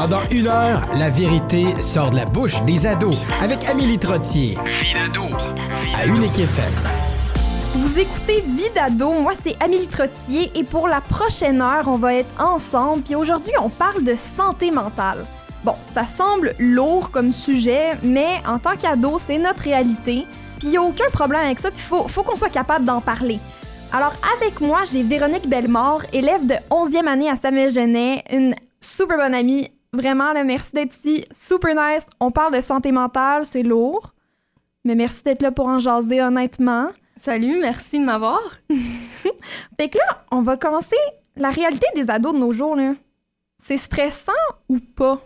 Pendant une heure, la vérité sort de la bouche des ados avec Amélie Trottier. Vie d'ado. À Unique FM. Vous écoutez Vie d'ado, moi c'est Amélie Trottier et pour la prochaine heure, on va être ensemble. Puis aujourd'hui, on parle de santé mentale. Bon, ça semble lourd comme sujet, mais en tant qu'ado, c'est notre réalité. Puis il a aucun problème avec ça, puis faut, faut qu'on soit capable d'en parler. Alors avec moi, j'ai Véronique Bellemare, élève de 11e année à Samuel Genet, une super bonne amie. Vraiment, là, merci d'être ici. Super nice. On parle de santé mentale, c'est lourd. Mais merci d'être là pour en jaser honnêtement. Salut, merci de m'avoir. fait que là, on va commencer la réalité des ados de nos jours. Là. C'est stressant ou pas?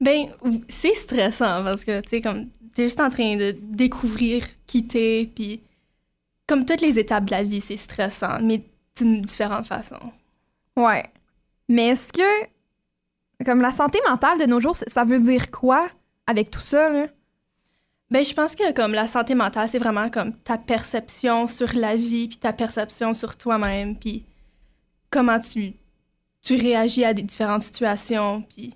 Ben, c'est stressant parce que, tu sais, comme, t'es juste en train de découvrir qui t'es, puis comme toutes les étapes de la vie, c'est stressant, mais d'une différente façon. Ouais. Mais est-ce que, comme la santé mentale de nos jours, ça veut dire quoi avec tout ça, là? Ben, je pense que comme la santé mentale, c'est vraiment comme ta perception sur la vie, puis ta perception sur toi-même, puis comment tu, tu réagis à des différentes situations, puis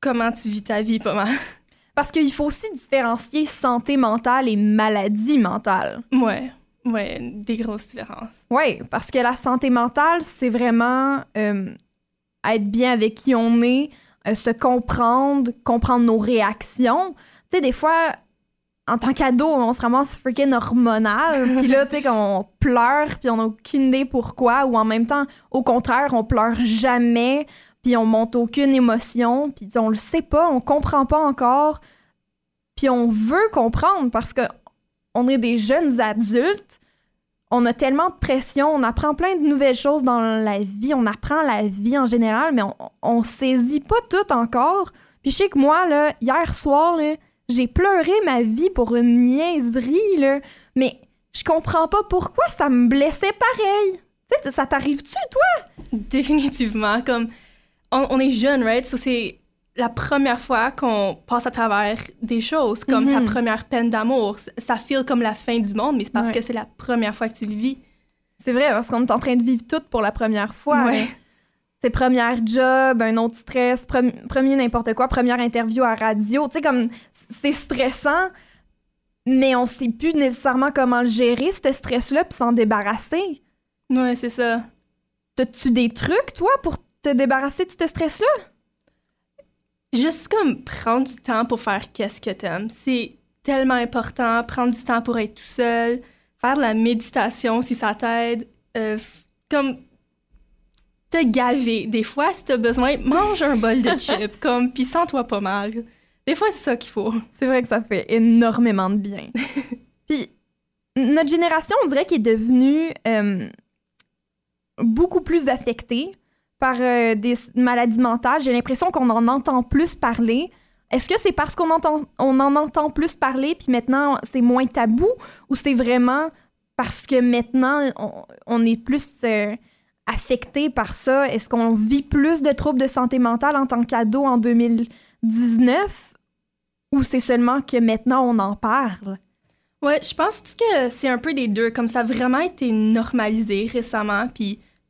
comment tu vis ta vie pas mal. Parce qu'il faut aussi différencier santé mentale et maladie mentale. Ouais, ouais, des grosses différences. Ouais, parce que la santé mentale, c'est vraiment euh, être bien avec qui on est, euh, se comprendre, comprendre nos réactions. Tu sais, des fois, en tant qu'ado, on se ramasse freaking hormonal, puis là, tu sais, on pleure, puis on n'a aucune idée pourquoi, ou en même temps, au contraire, on pleure jamais, puis on monte aucune émotion, puis on le sait pas, on comprend pas encore, puis on veut comprendre parce que on est des jeunes adultes, on a tellement de pression, on apprend plein de nouvelles choses dans la vie, on apprend la vie en général, mais on, on saisit pas tout encore. Puis je sais que moi, là, hier soir, j'ai pleuré ma vie pour une niaiserie, là, mais je comprends pas pourquoi ça me blessait pareil. Tu sais, ça t'arrive-tu, toi? Définitivement, comme on, est jeune, right? So c'est la première fois qu'on passe à travers des choses, comme ta mhm. première peine d'amour. Ça file comme la fin du monde, mais c'est parce que c'est la première fois que tu le vis. C'est vrai, parce qu'on est en train de vivre tout pour la première fois. Ouais. C'est première job, un autre stress, premier n'importe quoi, première interview à radio. Tu sais, comme c'est stressant, mais on sait plus nécessairement comment le gérer, ce stress-là, puis s'en débarrasser. Ouais, c'est ça. T'as-tu des trucs, toi, pour te débarrasser de ce stress-là? Juste comme prendre du temps pour faire qu'est-ce que t'aimes. C'est tellement important. Prendre du temps pour être tout seul. Faire de la méditation si ça t'aide. Euh, comme te gaver. Des fois, si t'as besoin, mange un bol de chips. comme, puis sens-toi pas mal. Des fois, c'est ça qu'il faut. C'est vrai que ça fait énormément de bien. puis notre génération, on dirait qu'elle est devenue euh, beaucoup plus affectée par euh, des maladies mentales. J'ai l'impression qu'on en entend plus parler. Est-ce que c'est parce qu'on entend, on en entend plus parler, puis maintenant c'est moins tabou, ou c'est vraiment parce que maintenant on, est plus euh, affecté par ça? Est-ce qu'on vit plus de troubles de santé mentale en tant qu'ado en 2019, ou c'est seulement que maintenant on en parle? Ouais, je pense que c'est un peu des deux. Comme ça a vraiment été normalisé récemment,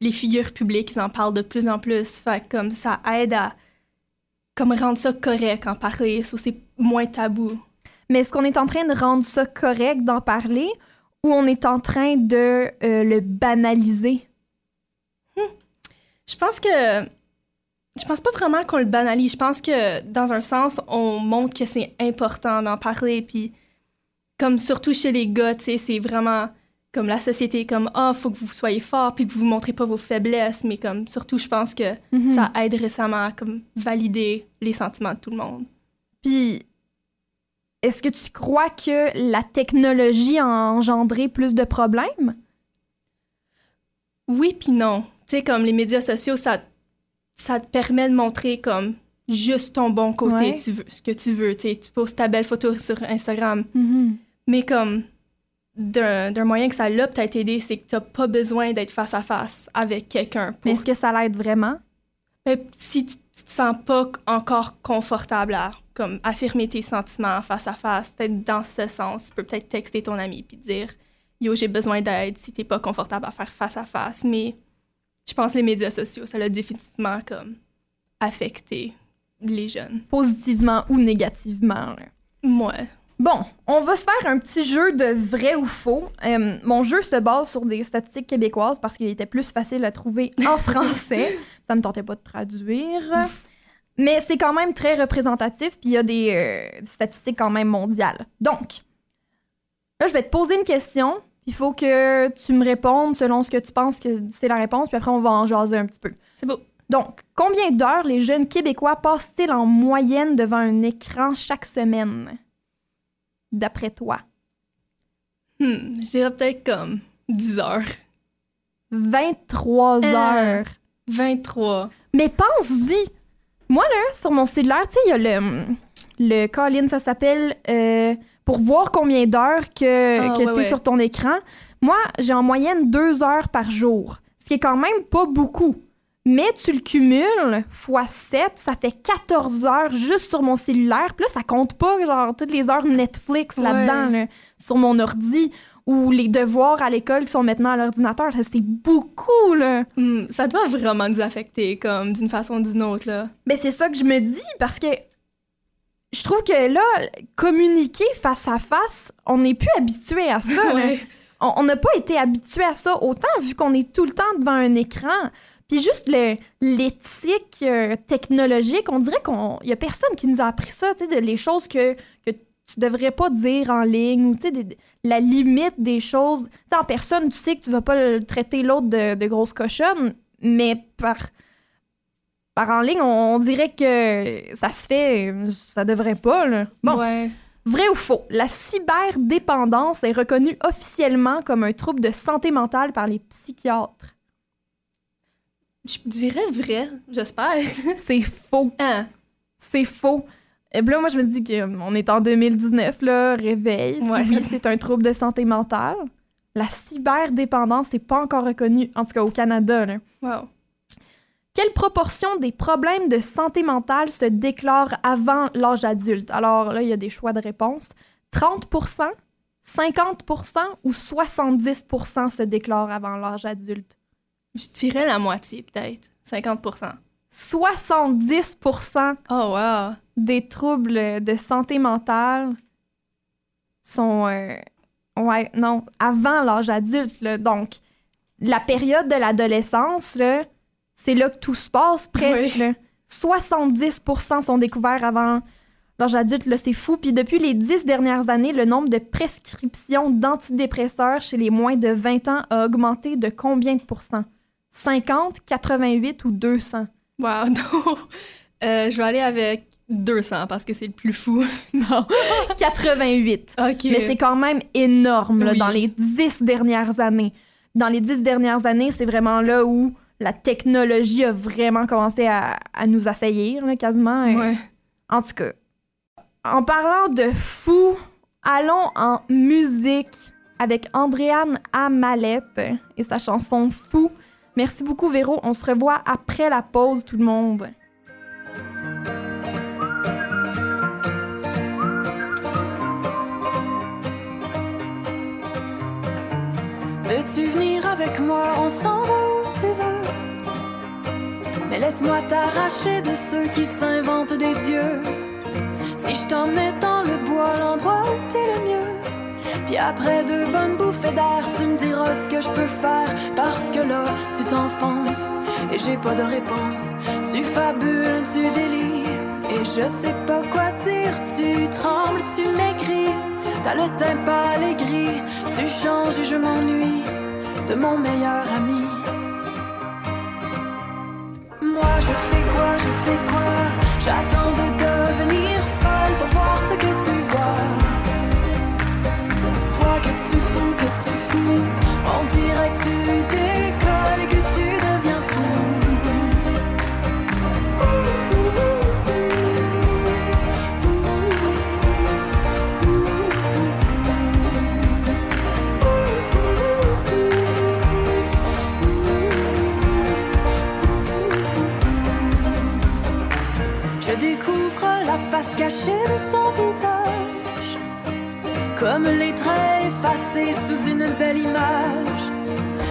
les figures publiques, ils en parlent de plus en plus. Fait comme ça aide à comme rendre ça correct en parler, c'est moins tabou. Mais est-ce qu'on est en train de rendre ça correct d'en parler ou on est en train de euh, le banaliser? Hmm. Je pense que je pense pas vraiment qu'on le banalise. Je pense que dans un sens, on montre que c'est important d'en parler. Puis, comme surtout chez les gars, tu sais, c'est vraiment comme la société comme ah oh, faut que vous soyez fort puis que vous ne montrez pas vos faiblesses mais comme surtout je pense que mhm. ça aide récemment à comme valider les sentiments de tout le monde. Puis est-ce que tu crois que la technologie a engendré plus de problèmes? Oui puis non. Tu sais comme les médias sociaux ça ça te permet de montrer comme juste ton bon côté tu veux, ce que tu veux. Tu tu poses ta belle photo sur Instagram. Mhm. mais comme d'un moyen que ça l'a peut-être aidé, c'est que tu n'as pas besoin d'être face à face avec quelqu'un. Mais est-ce que ça l'aide vraiment? Ben, si tu, ne te sens pas encore confortable à comme affirmer tes sentiments face à face, peut-être dans ce sens, tu peux peut-être texter ton ami puis dire Yo, j'ai besoin d'aide si tu n'es pas confortable à faire face à face. Mais je pense que les médias sociaux, ça l'a définitivement comme affecté les jeunes. positivement ou négativement. Moi. Bon, on va se faire un petit jeu de vrai ou faux. Euh, mon jeu se base sur des statistiques québécoises parce qu'il était plus facile à trouver en français. Ça me tentait pas de traduire. Mais c'est quand même très représentatif, puis il y a des, euh, des statistiques quand même mondiales. Donc, là, je vais te poser une question. Il faut que tu me répondes selon ce que tu penses que c'est la réponse, puis après, on va en jaser un petit peu. C'est beau. Donc, combien d'heures les jeunes Québécois passent-ils en moyenne devant un écran chaque semaine? D'après toi? Hmm, je dirais peut-être comme 10 heures. 23 Euh. heures. 23. Mais pense-y! Moi, là, sur mon cellulaire, tu sais, il y a le. Le Colin, ça s'appelle. euh, pour voir combien d'heures que, Ah, que ouais, tu es ouais. sur ton écran. Moi, j'ai en moyenne deux heures par jour. Ce qui est quand même pas beaucoup. Mais tu le cumules fois 7, ça fait 14 heures juste sur mon cellulaire. Puis là, ça compte pas, genre, toutes les heures Netflix là-dedans, là, sur mon ordi. Ou les devoirs à l'école qui sont maintenant à l'ordinateur. Ça, C'est beaucoup, là. Hmm, ça doit vraiment nous affecter, comme d'une façon ou d'une autre, là. Ben, c'est ça que je me dis parce que je trouve que là, communiquer face à face, on n'est plus habitué à ça. Ouais. On n'a pas été habitué à ça autant vu qu'on est tout le temps devant un écran. Puis juste le- l'éthique euh, technologique, on dirait qu'il y a personne qui nous a appris ça, tu sais, de- les choses que, que tu devrais pas dire en ligne ou tu sais, la limite des choses. Tu sais, en personne, tu sais que tu vas pas le traiter l'autre de, de grosse cochonne, mais par, par en ligne, on, on dirait que ça se fait, ça devrait pas. Là. Bon, Ouais. Vrai ou faux? La cyberdépendance est reconnue officiellement comme un trouble de santé mentale par les psychiatres. Je dirais vrai, j'espère. C'est faux. Hein? C'est faux. Et là, moi, je me dis qu'on est en 2019, là, réveil. Ouais, c'est un trouble de santé mentale. La cyberdépendance n'est pas encore reconnue, en tout cas au Canada. là. Wow. Quelle proportion des problèmes de santé mentale se déclarent avant l'âge adulte? Alors là, il y a des choix de réponse. 30% 50% ou 70% se déclarent avant l'âge adulte? Je dirais la moitié, peut-être. 50 70 Oh, wow. des troubles de santé mentale sont... euh, ouais, non, avant l'âge adulte. là. Donc, la période de l'adolescence, là, c'est là que tout se passe presque. Oui. là. 70% sont découverts avant l'âge adulte. là, C'est fou. Puis depuis les dix dernières années, le nombre de prescriptions d'antidépresseurs chez les moins de 20 ans a augmenté de combien de pourcents? 50, 88 ou 200? Wow, non. Euh, je vais aller avec 200 parce que c'est le plus fou. Non, 88. OK. Mais c'est quand même énorme là, Oui. dans les dix dernières années. Dans les dix dernières années, c'est vraiment là où la technologie a vraiment commencé à, à nous assaillir, là, quasiment. Ouais. En tout cas, en parlant de fou, allons en musique avec Andréane Amalette et sa chanson Fou. Merci beaucoup, Véro. On se revoit après la pause, tout le monde. Veux-tu venir avec moi? On s'en va où tu veux. Mais laisse-moi t'arracher de ceux qui s'inventent des dieux. Si je t'emmène dans le bois, l'endroit où t'es le mieux. Puis après deux bonnes bouffées d'air, tu me diras ce que je peux faire. Parce que là, tu t'enfonces et j'ai pas de réponse. Tu fabules, tu délires et je sais pas quoi dire. Tu trembles, tu m'écris. T'as le teint pâle et gris. Tu changes et je m'ennuie de mon meilleur ami. Moi je fais quoi, je fais quoi? J'attends de devenir folle pour voir ce que tu face cachée de ton visage, comme les traits sous une belle image.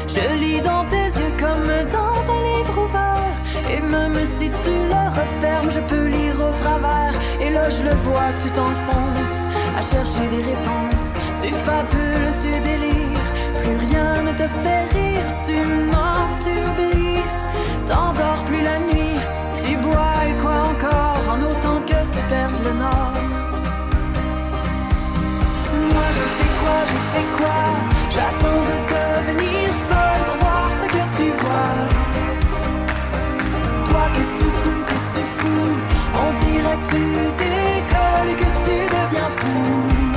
Je lis dans tes yeux comme dans un livre ouvert, et même si tu le refermes, je peux lire au travers. Et là, je le vois, tu t'enfonces à chercher des réponses. Tu fabules, tu délires, plus rien ne te fait rire. Tu mens, tu oublies, t'endors plus la nuit. Tu bois et quoi encore, en autant que tu perds le nord. Moi, je fais je fais quoi? J'attends de devenir folle pour voir ce que tu vois. Toi, qu'est-ce que tu fous, qu'est-ce que tu fous? On dirait que tu décolles et que tu deviens fou.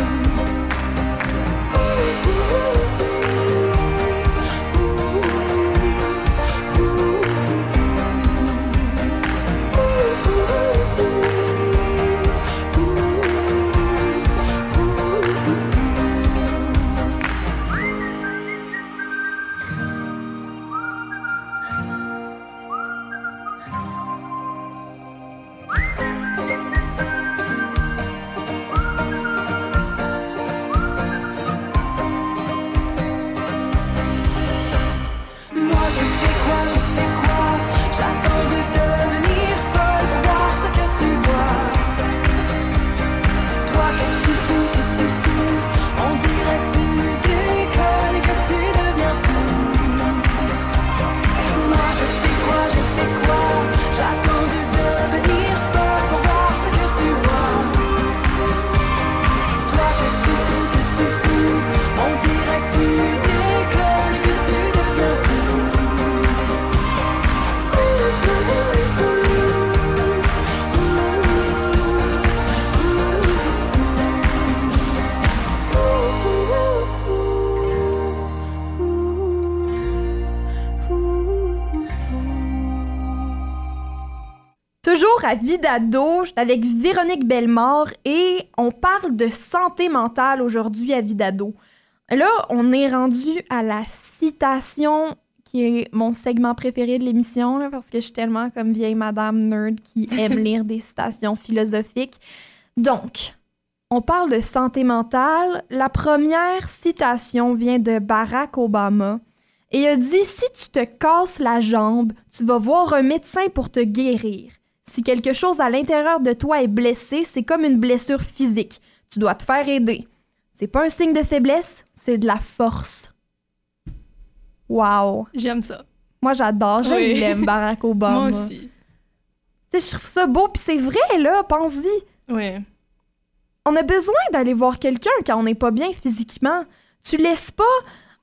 Suis avec Véronique Bellemare et on parle de santé mentale aujourd'hui à Vidado. Là, on est rendu à la citation qui est mon segment préféré de l'émission parce que je suis tellement comme vieille madame nerd qui aime lire des citations philosophiques. Donc, on parle de santé mentale. La première citation vient de Barack Obama. Et il a dit Si tu te casses la jambe, tu vas voir un médecin pour te guérir. Si quelque chose à l'intérieur de toi est blessé, c'est comme une blessure physique. Tu dois te faire aider. C'est pas un signe de faiblesse, c'est de la force. Wow. J'aime ça. Moi, j'adore. Oui. l'aime, Barack Obama. Moi aussi. Tu sais, je trouve ça beau, puis c'est vrai, là, pense-y. Oui. on a besoin d'aller voir quelqu'un quand on n'est pas bien physiquement. Tu laisses pas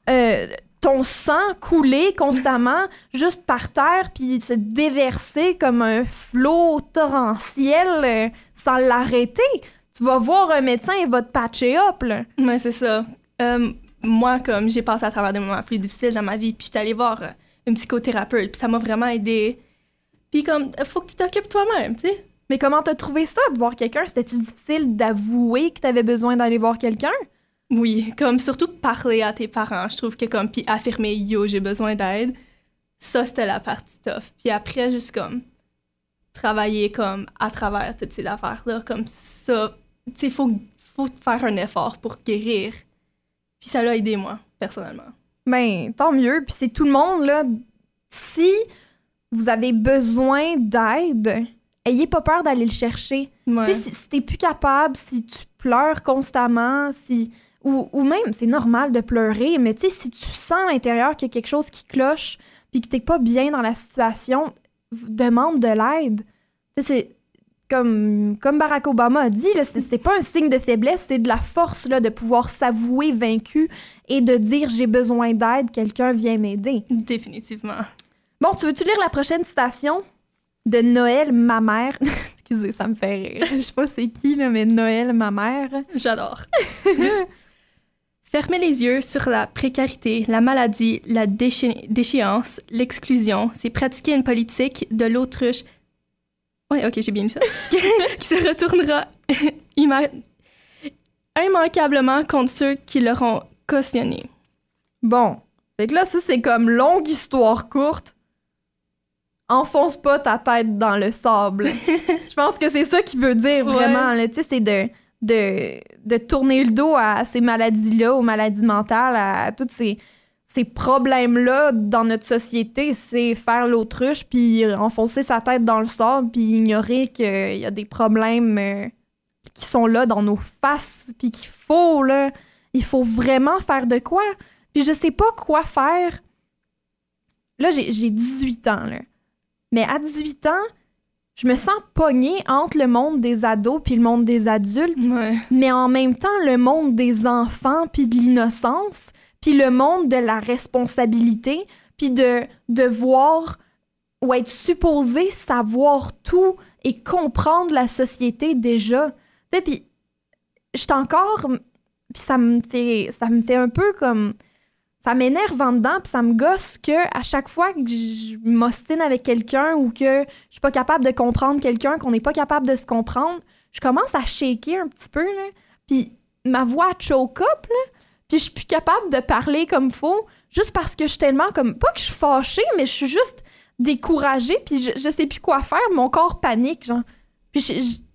euh, ton sang couler constamment juste par terre puis se déverser comme un flot torrentiel euh, sans l'arrêter. Tu vas voir un médecin et va te patcher up. Là. Ouais, c'est ça. Euh, moi, comme j'ai passé à travers des moments plus difficiles dans ma vie, puis j'étais allée voir euh, une psychothérapeute, puis ça m'a vraiment aidé. Puis comme, faut que tu t'occupes toi-même, tu sais. Mais comment t'as trouvé ça de voir quelqu'un? C'était-tu difficile d'avouer que t'avais besoin d'aller voir quelqu'un? Oui, comme surtout parler à tes parents, je trouve que comme, puis affirmer, yo, j'ai besoin d'aide, ça, c'était la partie tough. Puis après, juste comme, travailler comme à travers toutes ces affaires-là, comme ça, tu sais, faut, faut faire un effort pour guérir. Puis ça l'a aidé, moi, personnellement. Ben, tant mieux. Puis c'est tout le monde, là. Si vous avez besoin d'aide, ayez pas peur d'aller le chercher. Ouais. Tu sais, si, si t'es plus capable, si tu pleures constamment, si. Ou, ou même, c'est normal de pleurer, mais tu sais, si tu sens à l'intérieur qu'il y a quelque chose qui cloche, puis que t'es pas bien dans la situation, demande de l'aide. Tu sais, c'est. Comme, comme Barack Obama a dit, c'est pas un signe de faiblesse, c'est de la force là, de pouvoir s'avouer vaincu et de dire j'ai besoin d'aide, quelqu'un vient m'aider. Définitivement. Bon, tu veux-tu lire la prochaine citation de Noël, ma mère? Excusez, ça me fait rire. Je sais pas c'est qui, là, mais Noël, ma mère. J'adore. Fermer les yeux sur la précarité, la maladie, la déchéance, l'exclusion, c'est pratiquer une politique de l'autruche. Ouais, ok, j'ai bien lu ça. qui se retournera imma- immanquablement contre ceux qui l'auront cautionné. Bon. Fait que là, ça, c'est comme longue histoire courte. Enfonce pas ta tête dans le sable. Je pense que c'est ça qu'il veut dire Ouais. vraiment. Tu sais, c'est de, de, tourner le dos à ces maladies-là, aux maladies mentales, à, toutes ces, problèmes-là dans notre société, c'est faire l'autruche, puis enfoncer sa tête dans le sable, puis ignorer qu'il y a des problèmes euh, qui sont là dans nos faces, puis qu'il faut, là, il faut vraiment faire de quoi. Puis je sais pas quoi faire. Là, j'ai 18 ans. Mais à 18 ans, je me sens pognée entre le monde des ados puis le monde des adultes, Ouais. mais en même temps le monde des enfants puis de l'innocence, puis le monde de la responsabilité, puis de devoir ou être supposé savoir tout et comprendre la société déjà. Puis je suis encore puis ça me fait ça me fait un peu comme ça m'énerve en dedans puis ça me gosse que à chaque fois que je m'ostine avec quelqu'un ou que je suis pas capable de comprendre quelqu'un qu'on n'est pas capable de se comprendre je commence à shaker un petit peu là. Puis ma voix choke up là. Puis je suis plus capable de parler comme faut juste parce que je suis tellement comme pas que je suis fâchée mais je suis juste découragée puis je, sais plus quoi faire mon corps panique genre. Puis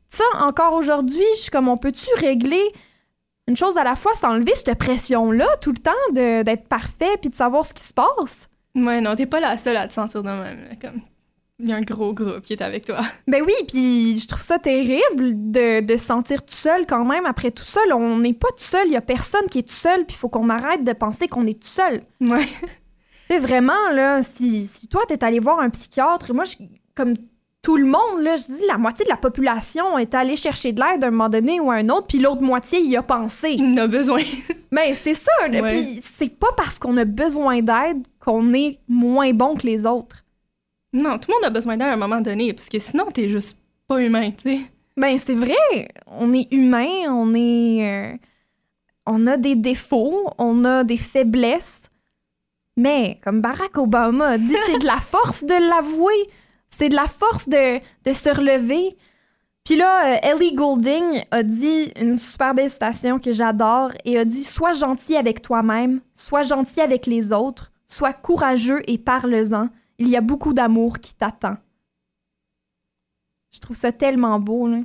ça encore aujourd'hui je suis comme on peut-tu régler une chose à la fois, s'enlever cette pression-là tout le temps d'être parfait puis de savoir ce qui se passe. Ouais, non, t'es pas la seule à te sentir de même. Comme, il y a un gros groupe qui est avec toi. Ben oui, puis je trouve ça terrible de, de se sentir tout seul quand même après tout seul. On n'est pas tout seul, il y a personne qui est tout seul, puis il faut qu'on arrête de penser qu'on est tout seul. Ouais. C'est vraiment, là, si, si toi, t'es allé voir un psychiatre, moi, je, comme tout le monde, là, je dis, la moitié de la population est allée chercher de l'aide à un moment donné ou à un autre, puis l'autre moitié y a pensé. Il en a besoin. Mais c'est ça, là, Ouais. puis c'est pas parce qu'on a besoin d'aide qu'on est moins bon que les autres. Non, tout le monde a besoin d'aide à un moment donné, parce que sinon, t'es juste pas humain, tu sais. Ben c'est vrai, on est humain, on est euh, on a des défauts, on a des faiblesses. Mais comme Barack Obama a dit, c'est de la force de l'avouer, c'est de la force de, de se relever. Puis là, euh, Ellie Goulding a dit une super belle citation que j'adore et a dit Sois gentil avec toi-même, sois gentil avec les autres, sois courageux et parle-en. Il y a beaucoup d'amour qui t'attend. Je trouve ça tellement beau, là.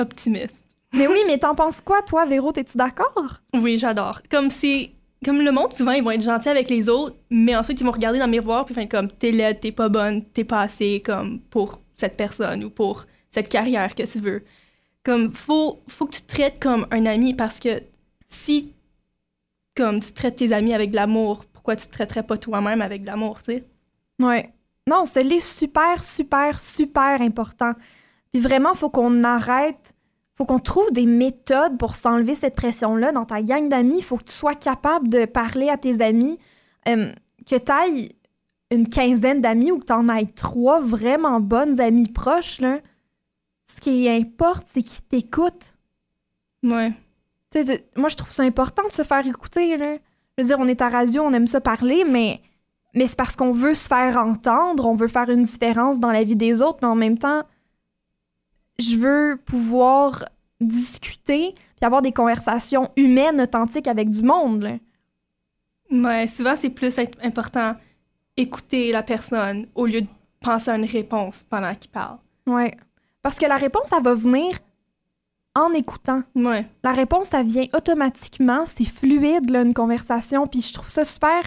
Optimiste. Mais oui, mais t'en penses quoi, toi, Véro? T'es-tu d'accord? Oui, j'adore. Comme c'est. Comme le monde, souvent, ils vont être gentils avec les autres, mais ensuite, ils vont regarder dans le miroir, puis faire comme t'es laide, t'es pas bonne, t'es pas assez comme pour cette personne ou pour cette carrière que tu veux. Comme, faut, faut que tu te traites comme un ami parce que si, comme, tu traites tes amis avec de l'amour, pourquoi tu te traiterais pas toi-même avec de l'amour, tu sais? Ouais. Non, c'est les super, super, super important. Puis vraiment, faut qu'on arrête, faut qu'on trouve des méthodes pour s'enlever cette pression-là dans ta gang d'amis. Il faut que tu sois capable de parler à tes amis, euh, que tu ailles une quinzaine d'amis ou que tu en ailles trois vraiment bonnes amies proches. Là. Ce qui importe, c'est qu'ils t'écoutent. Ouais. Moi, je trouve ça important de se faire écouter. Là. Je veux dire, on est à radio, on aime ça parler, mais, mais c'est parce qu'on veut se faire entendre, on veut faire une différence dans la vie des autres, mais en même temps, je veux pouvoir discuter puis avoir des conversations humaines, authentiques avec du monde. là. Ouais, souvent, c'est plus important écouter la personne au lieu de penser à une réponse pendant qu'il parle. Ouais. Parce que la réponse, elle va venir en écoutant. Ouais. La réponse, ça vient automatiquement. C'est fluide, là, une conversation. Puis je trouve ça super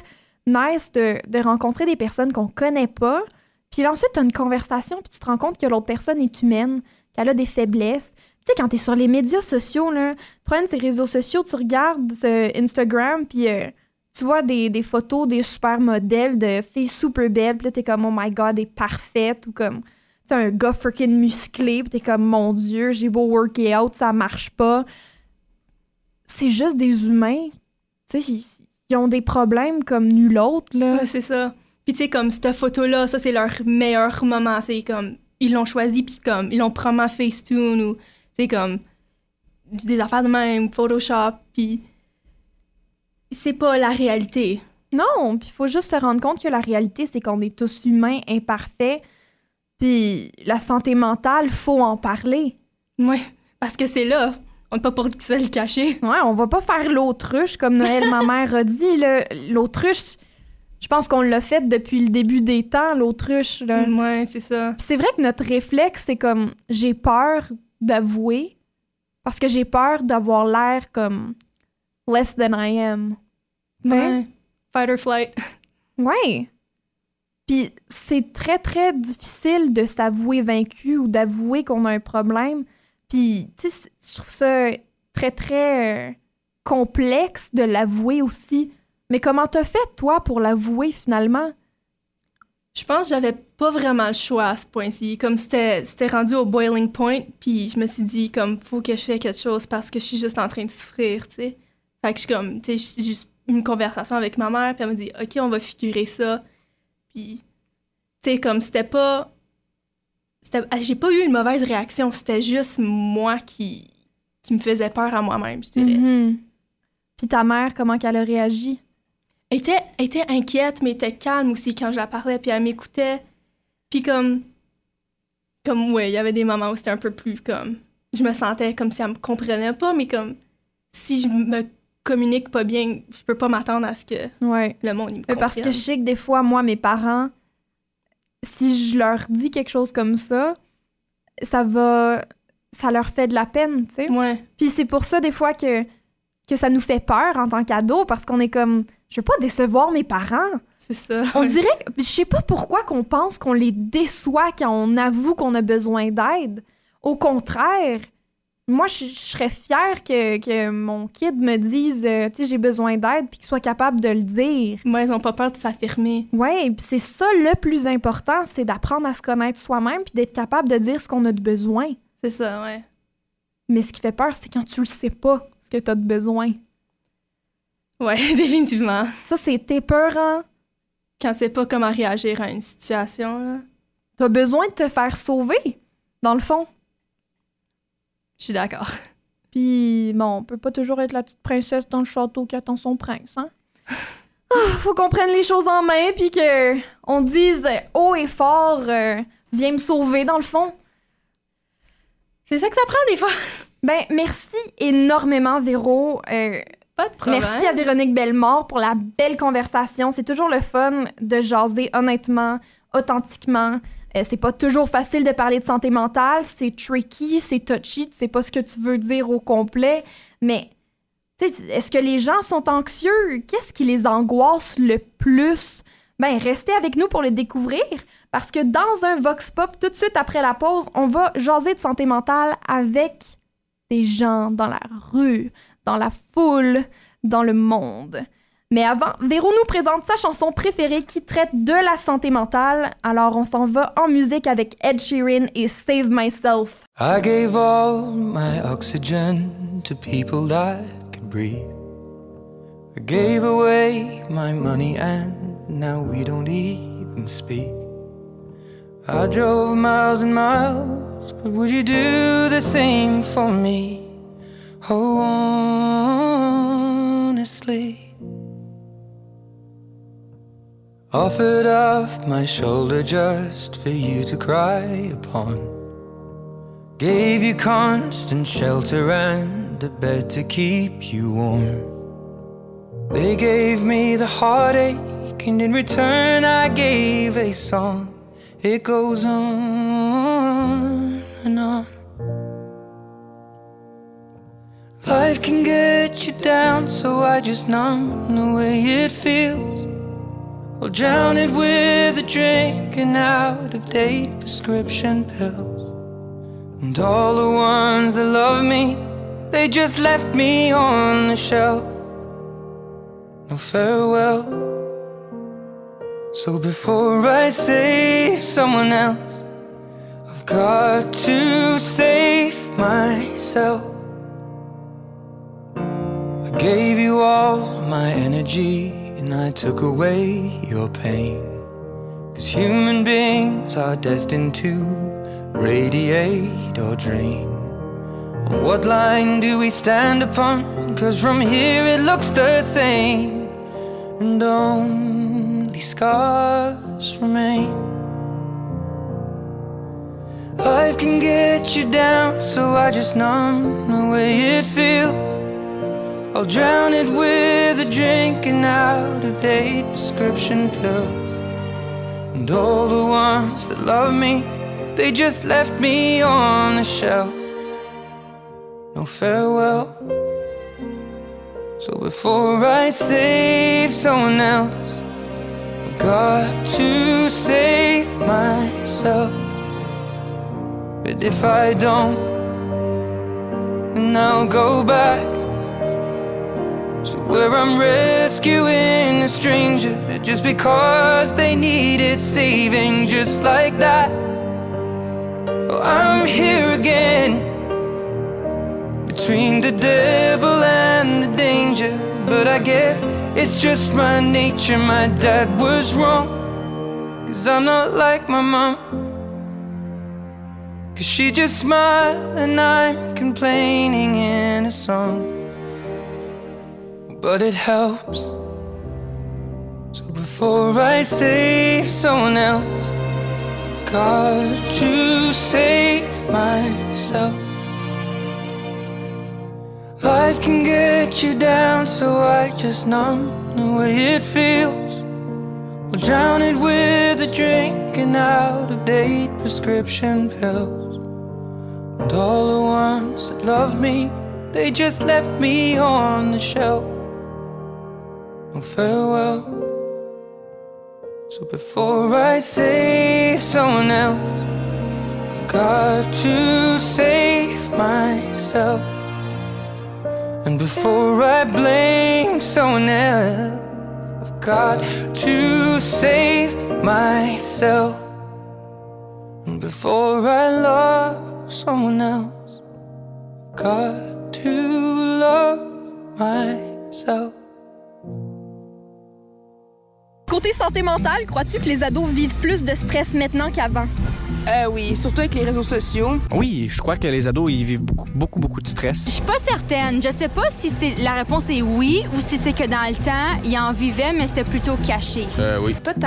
nice de, de rencontrer des personnes qu'on connaît pas. Puis là, ensuite, tu as une conversation, puis tu te rends compte que l'autre personne est humaine, qu'elle a des faiblesses. Tu sais, quand tu es sur les médias sociaux, là, prends ces réseaux sociaux, tu regardes euh, Instagram, puis euh, tu vois des, des photos des super modèles de filles super belles, puis là, t'es comme, oh my god, est parfaite, ou comme, tu un gars freaking musclé, puis t'es comme, mon dieu, j'ai beau workout, ça marche pas. C'est juste des humains. Tu sais, ils, ont des problèmes comme nul autre, là. C'est ça. Puis tu sais, comme cette photo-là, ça, c'est leur meilleur moment. C'est comme, ils l'ont choisi, puis comme, ils l'ont probablement Facetune ou, tu sais, comme, des affaires de même, Photoshop, puis c'est pas la réalité. Non, puis il faut juste se rendre compte que la réalité, c'est qu'on est tous humains, imparfaits. Puis la santé mentale, faut en parler. Ouais, parce que c'est là. On n'est pas pour se le cacher. Ouais, on va pas faire l'autruche comme Noël, ma mère a dit. L'autruche, je pense qu'on l'a fait depuis le début des temps, l'autruche. là. Ouais, c'est ça. C'est vrai que notre réflexe, c'est comme j'ai peur d'avouer parce que j'ai peur d'avoir l'air comme less than I am. Ouais. Fight or flight. Ouais. Puis c'est très, très difficile de s'avouer vaincu ou d'avouer qu'on a un problème. Puis, tu sais, je trouve ça très, très euh, complexe de l'avouer aussi. Mais comment t'as fait, toi, pour l'avouer finalement? Je pense que j'avais pas vraiment le choix à ce point-ci. Comme c'était c'était rendu au boiling point, puis je me suis dit, comme, faut que je fasse quelque chose parce que je suis juste en train de souffrir, tu sais. Fait que je suis comme, tu sais, j'ai juste une conversation avec ma mère, puis elle me dit, OK, on va figurer ça. Puis, tu sais, comme, c'était pas. c'était- ah, J'ai pas eu une mauvaise réaction, c'était juste moi qui, qui me faisait peur à moi-même, je dirais. Mhm. Puis ta mère, comment qu'elle a réagi? Elle était, elle était inquiète, mais elle était calme aussi quand je la parlais, puis elle m'écoutait. Puis comme, comme ouais, il y avait des moments où c'était un peu plus comme, je me sentais comme si elle me comprenait pas, mais comme, si je me communique pas bien, je peux pas m'attendre à ce que Ouais. le monde me Mais Parce que comprenne. je sais que des fois, moi, mes parents, si je leur dis quelque chose comme ça, ça va. Ça leur fait de la peine, tu sais. Ouais, Puis c'est pour ça, des fois, que, que ça nous fait peur en tant qu'ado, parce qu'on est comme. Je veux pas décevoir mes parents. c'est ça. On dirait que. Je sais pas pourquoi qu'on pense qu'on les déçoit quand on avoue qu'on a besoin d'aide. Au contraire, moi, je, je serais fière que, que mon kid me dise, euh, tu sais, j'ai besoin d'aide, puis qu'il soit capable de le dire. Moi, ils ont pas peur de s'affirmer. Ouais, puis c'est ça le plus important, c'est d'apprendre à se connaître soi-même, puis d'être capable de dire ce qu'on a de besoin. C'est ça, ouais. Mais ce qui fait peur, c'est quand tu le sais pas, ce que tu as de besoin. Ouais, définitivement. Ça, c'est épeurant. Quand c'est pas comment réagir à une situation, là. T'as besoin de te faire sauver, dans le fond. Je suis d'accord. Puis, bon, on peut pas toujours être la petite princesse dans le château qui attend son prince, hein? Ah, faut qu'on prenne les choses en main, puis que on dise haut et fort, euh, viens me sauver, dans le fond. C'est ça que ça prend des fois. Ben, merci énormément, Véro. Euh, Merci à Véronique Bellemare pour la belle conversation. C'est toujours le fun de jaser honnêtement, authentiquement. Euh, c'est pas toujours facile de parler de santé mentale. C'est tricky, c'est touchy. Tu sais pas ce que tu veux dire au complet. Mais est-ce que les gens sont anxieux? Qu'est-ce qui les angoisse le plus? Ben, restez avec nous pour le découvrir parce que dans un Vox Pop, tout de suite après la pause, on va jaser de santé mentale avec des gens dans la rue, dans la foule, dans le monde. Mais avant, Véro nous présente sa chanson préférée qui traite de la santé mentale. Alors on s'en va en musique avec Ed Sheeran et Save Myself. I gave all my oxygen to people that could breathe. I gave away my money and now we don't even speak. I drove miles and miles, but would you do the same for me? Oh, honestly. Offered up my shoulder just for you to cry upon. Gave you constant shelter and a bed to keep you warm. They gave me the heartache, and in return, I gave a song. It goes on and on. Life can get you down, so I just numb the way it feels. I'll drown it with a drink and out of date prescription pills. And all the ones that love me, they just left me on the shelf. No farewell. So before I save someone else, I've got to save myself. I gave you all my energy and I took away your pain. Cause human beings are destined to radiate or drain. What line do we stand upon? Cause from here it looks the same, and only scars remain. Life can get you down, so I just numb the way it feels. I'll drown it with a drink and out of date prescription pills. And all the ones that love me, they just left me on the shelf. No farewell. So before I save someone else, I've got to save myself. But if I don't, then I'll go back where I'm rescuing a stranger just because they needed saving, just like that. Oh, I'm here again between the devil and the danger. But I guess it's just my nature. My dad was wrong, cause I'm not like my mom. Cause she just smiled and I'm complaining in a song. But it helps. So before I save someone else, I've got to save myself. Life can get you down, so I just numb the way it feels. We'll drown it with a drink and out of date prescription pills. And all the ones that loved me, they just left me on the shelf. No farewell. So before I save someone else, I've got to save myself. And before I blame someone else, I've got to save myself. And before I love someone else, I've got to love myself. Côté santé mentale, crois-tu que les ados vivent plus de stress maintenant qu'avant? Euh, oui, surtout avec les réseaux sociaux. Oui, je crois que les ados, ils vivent beaucoup, beaucoup, beaucoup de Je stress. suis pas certaine. Je sais pas si c'est la réponse est oui ou si c'est que dans le temps, ils en vivaient, mais c'était plutôt caché. Euh, oui. Peut-être,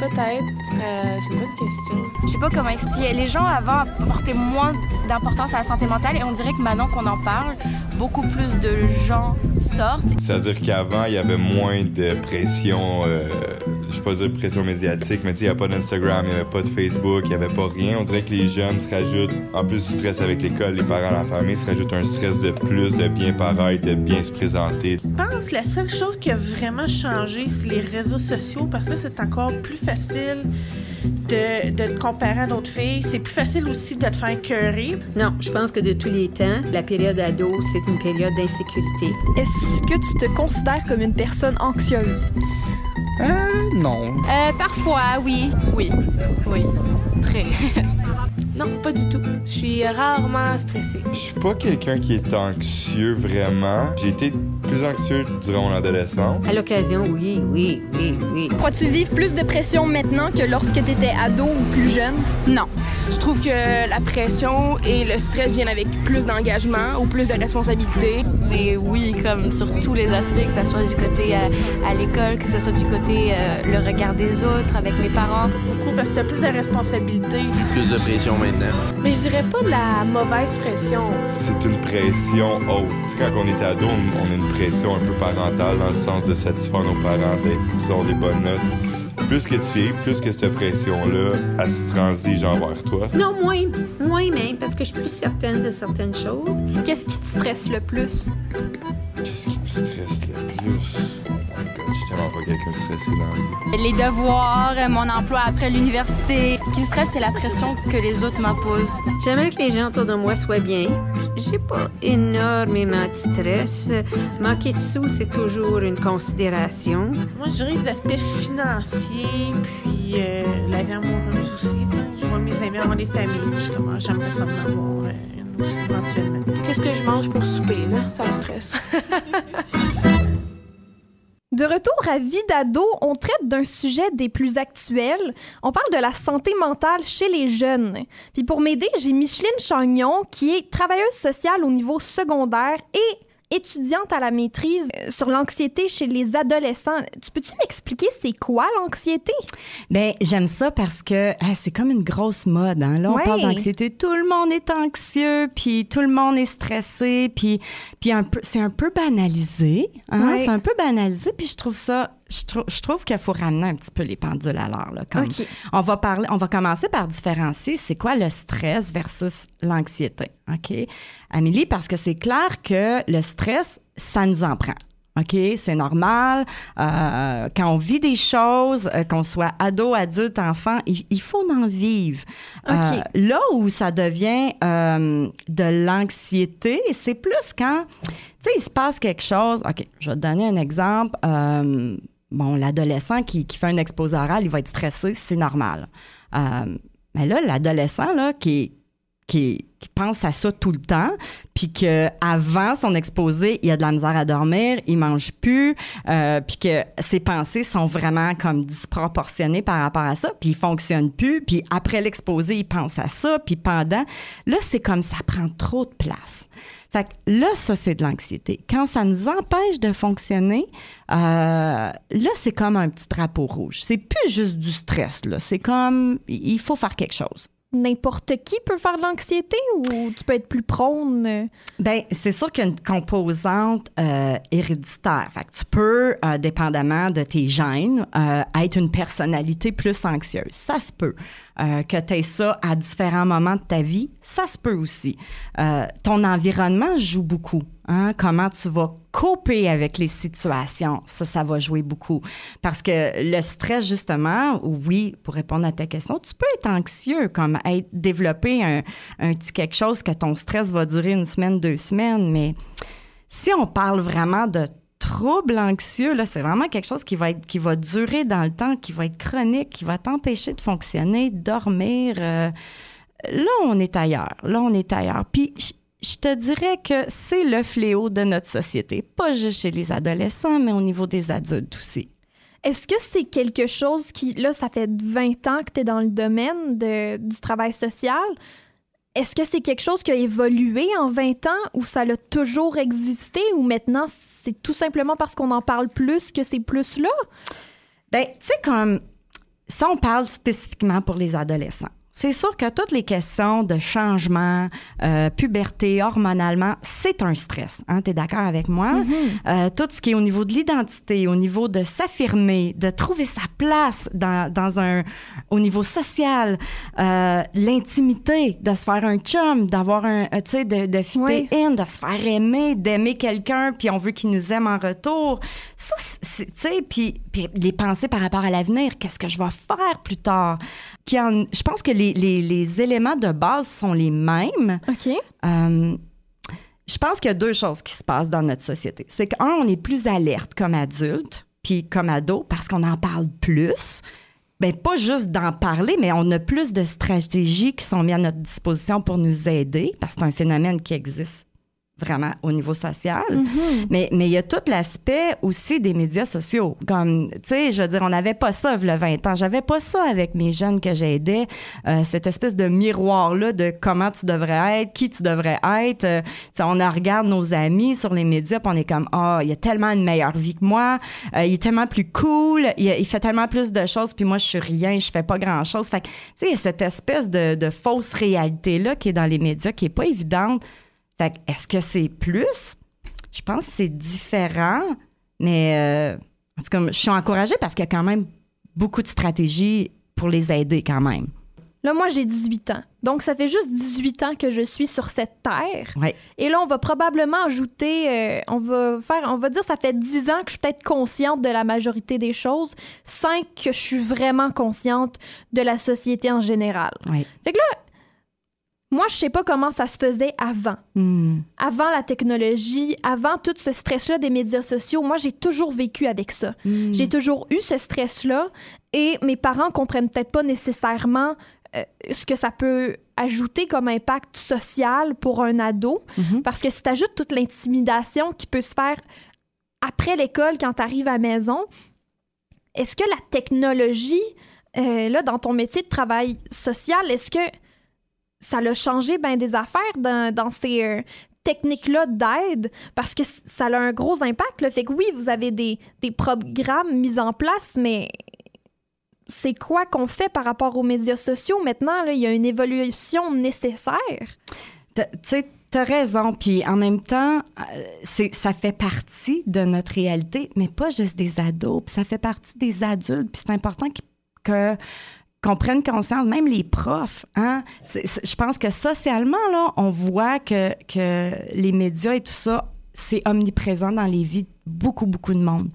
peut-être. Euh, c'est une bonne question. Je sais pas comment expliquer. Les gens avant portaient moins d'importance à la santé mentale et on dirait que maintenant qu'on en parle, beaucoup plus de gens sortent. C'est-à-dire qu'avant, il y avait moins de pression, euh, je vais pas dire pression médiatique, mais tu sais, il n'y a pas d'Instagram, il n'y avait pas de Facebook, il n'y avait pas rien. On dirait que les jeunes se rajoutent, en plus du stress avec l'école, les parents, la famille, se rajoutent un stress de plus, de bien paraître, de bien se présenter. Je pense que la seule chose qui a vraiment changé, c'est les réseaux sociaux parce que c'est encore plus facile de, de te comparer à d'autres filles. C'est plus facile aussi de te faire cœurer. Non, je pense que de tous les temps, la période ado, c'est une période d'insécurité. Est-ce que tu te considères comme une personne anxieuse? Euh, non. Euh, parfois, oui. Oui, oui, très. non, pas du tout. Je suis rarement stressée. Je suis pas quelqu'un qui est anxieux vraiment. J'ai été plus anxieux durant mon adolescence. À l'occasion, oui, oui, oui, oui. Crois-tu vivre plus de pression maintenant que lorsque tu étais ado ou plus jeune? Non. Je trouve que la pression et le stress viennent avec plus d'engagement ou plus de responsabilité. Mais oui, comme sur tous les aspects, que ce soit du côté euh, à l'école, que ce soit du côté euh, le regard des autres avec mes parents. Beaucoup parce que t'as plus de responsabilités. Plus de pression maintenant. Mais je dirais pas de la mauvaise pression. C'est une pression haute. Tu sais, quand on est ado, on, on a une pression un peu parentale dans le sens de satisfaire nos parents, d'être, disons, des bonnes notes. Plus que tu es, plus que cette pression-là, elle se transige envers toi. Non, moins, moins même, parce que je suis plus certaine de certaines choses. Qu'est-ce qui te stresse le plus? Qu'est-ce qui me stresse le plus? Oh my god, je suis tellement pas quelqu'un de stressé dans la vie. Les devoirs, euh, mon emploi après l'université. Ce qui me stresse, c'est la pression que les autres m'imposent. J'aimerais que les gens autour de moi soient bien. J'ai pas énormément de stress. Manquer de sous, c'est toujours une considération. Moi, je dirais les aspects financiers, puis euh, la vie amoureuse aussi. hein. Je vois mes amis avoir des familles. J'aimerais ça en avoir euh, pour souper? Ça me stresse. De retour à Vie d'ado, on traite d'un sujet des plus actuels. On parle de la santé mentale chez les jeunes. Puis pour m'aider, j'ai Micheline Chagnon, qui est travailleuse sociale au niveau secondaire et étudiante à la maîtrise euh, sur l'anxiété chez les adolescents. Tu peux-tu m'expliquer c'est quoi l'anxiété? Ben, j'aime ça parce que ah, c'est comme une grosse mode. Hein? Là, on Ouais. parle d'anxiété. Tout le monde est anxieux, puis tout le monde est stressé, puis, puis un peu, c'est un peu banalisé. Hein? Ouais. C'est un peu banalisé, puis je trouve ça. Je, trou- je trouve qu'il faut ramener un petit peu les pendules à l'heure. là, comme- OK. On va parler, on va commencer par différencier c'est quoi le stress versus l'anxiété. OK? Amélie, parce que c'est clair que le stress, ça nous en prend. OK, c'est normal. Euh, quand on vit des choses, euh, qu'on soit ado, adulte, enfant, il, il faut en vivre. Euh, là où ça devient de l'anxiété, c'est plus quand, tu sais, il se passe quelque chose. OK, je vais te donner un exemple. Bon, l'adolescent qui, qui fait un exposé oral, il va être stressé, c'est normal. Euh, mais là, l'adolescent, là, qui, qui, qui pense à ça tout le temps, puis qu'avant son exposé, il a de la misère à dormir, il mange plus, euh, puis que ses pensées sont vraiment comme disproportionnées par rapport à ça, puis il fonctionne plus, puis après l'exposé, il pense à ça, puis pendant, là, c'est comme ça prend trop de place. Fait que là, ça, c'est de l'anxiété. Quand ça nous empêche de fonctionner, euh, là, c'est comme un petit drapeau rouge. C'est plus juste du stress, là. C'est comme, il faut faire quelque chose. N'importe qui peut faire de l'anxiété ou tu peux être plus prône? Ben, c'est sûr qu'il y a une composante euh, héréditaire. Fait que tu peux, euh, dépendamment de tes gènes, euh, être une personnalité plus anxieuse. Ça se peut. Que tu aies ça à différents moments de ta vie, ça se peut aussi. Ton environnement joue beaucoup. hein. Comment tu vas coper avec les situations, ça, ça va jouer beaucoup. Parce que le stress, justement, oui, pour répondre à ta question, tu peux être anxieux, comme être, développer un, un petit quelque chose que ton stress va durer une semaine, deux semaines, mais si on parle vraiment de trouble anxieux, là, c'est vraiment quelque chose qui va, qui va durer dans le temps, qui va être chronique, qui va t'empêcher de fonctionner, dormir. euh, là, on est ailleurs. Là, on est ailleurs. Puis, je- te dirais que c'est le fléau de notre société. Pas juste chez les adolescents, mais au niveau des adultes aussi. Est-ce que c'est quelque chose qui, là, ça fait 20 ans que tu es dans le domaine de- du travail social? Est-ce que c'est quelque chose qui a évolué en 20 ans ou ça l'a toujours existé ou maintenant c'est tout simplement parce qu'on en parle plus que c'est plus là? Ben, tu sais, comme si on parle spécifiquement pour les adolescents, c'est sûr que toutes les questions de changement, euh, puberté, hormonalement, c'est un stress. Hein, tu es d'accord avec moi? Euh, tout ce qui est au niveau de l'identité, au niveau de s'affirmer, de trouver sa place dans, dans un, au niveau social, euh, l'intimité, de se faire un chum, d'avoir un, tu sais, de, de fitter in, de se faire aimer, d'aimer quelqu'un, puis on veut qu'il nous aime en retour. Ça, c'est, tu sais, puis, puis les pensées par rapport à l'avenir, qu'est-ce que je vais faire plus tard? En- je pense que les, les- les éléments de base sont les mêmes. OK. Euh, je pense qu'il y a deux choses qui se passent dans notre société. C'est qu'un, on est plus alerte comme adulte, puis comme ado, parce qu'on en parle plus. Ben, pas juste d'en parler, mais on a plus de stratégies qui sont mises à notre disposition pour nous aider, parce que c'est un phénomène qui existe vraiment au niveau social. Mm-hmm. Mais mais il y a tout l'aspect aussi des médias sociaux. Comme, tu sais, je veux dire, on n'avait pas ça a 20 ans. J'avais pas ça avec mes jeunes que j'aidais. Euh, cette espèce de miroir-là de comment tu devrais être, qui tu devrais être. Euh, tu sais, on regarde nos amis sur les médias, puis on est comme, ah, il a tellement une meilleure vie que moi. Euh, il est tellement plus cool. Il, il fait tellement plus de choses, puis moi, je suis rien, je fais pas grand-chose. Fait que, tu sais, il y a cette espèce de, de fausse réalité-là qui est dans les médias, qui est pas évidente. Fait est-ce que c'est plus? Je pense que c'est différent, mais euh, en tout cas, je suis encouragée parce qu'il y a quand même beaucoup de stratégies pour les aider quand même. Là, moi, j'ai 18 ans. Donc, ça fait juste 18 ans que je suis sur cette terre. Ouais. Et là, on va probablement ajouter, euh, on va faire, on va dire, ça fait 10 ans que je suis peut-être consciente de la majorité des choses, 5 que je suis vraiment consciente de la société en général. Ouais. Fait que là, moi, je sais pas comment ça se faisait avant. Hmm. Avant la technologie, avant tout ce stress-là des médias sociaux, moi, j'ai toujours vécu avec ça. Hmm. J'ai toujours eu ce stress-là et mes parents comprennent peut-être pas nécessairement euh, ce que ça peut ajouter comme impact social pour un ado. Mhm. Parce que si tu ajoutes toute l'intimidation qui peut se faire après l'école quand tu arrives à la maison, est-ce que la technologie, euh, là, dans ton métier de travail social, est-ce que ça l'a changé ben des affaires dans, ces euh, techniques-là d'aide? Parce que ça a un gros impact. Là. Fait que oui, vous avez des, des programmes mis en place, mais c'est quoi qu'on fait par rapport aux médias sociaux maintenant? Il y a une évolution nécessaire. Tu sais, t'as raison. Puis en même temps, euh, c'est, ça fait partie de notre réalité, mais pas juste des ados. Puis ça fait partie des adultes. Puis c'est important que qu'on prenne conscience, même les profs. Hein? Je pense que socialement, là, on voit que, que les médias et tout ça c'est omniprésent dans les vies de beaucoup, beaucoup de monde.